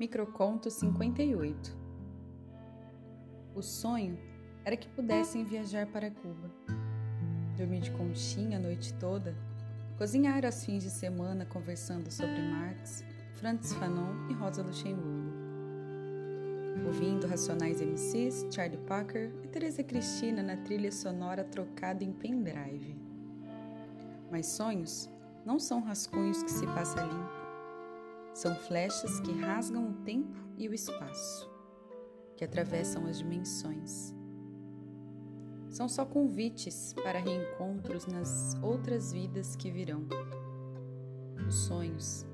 Microconto 58 O sonho era que pudessem viajar para Cuba, dormir de conchinha a noite toda, cozinhar aos fins de semana conversando sobre Marx, Francis Fanon e Rosa Luxemburgo. Ouvindo Racionais MCs, Charlie Parker e Teresa Cristina na trilha sonora trocada em pendrive. Mas sonhos não são rascunhos que se passa limpo. São flechas que rasgam o tempo e o espaço, que atravessam as dimensões. São só convites para reencontros nas outras vidas que virão. Os sonhos.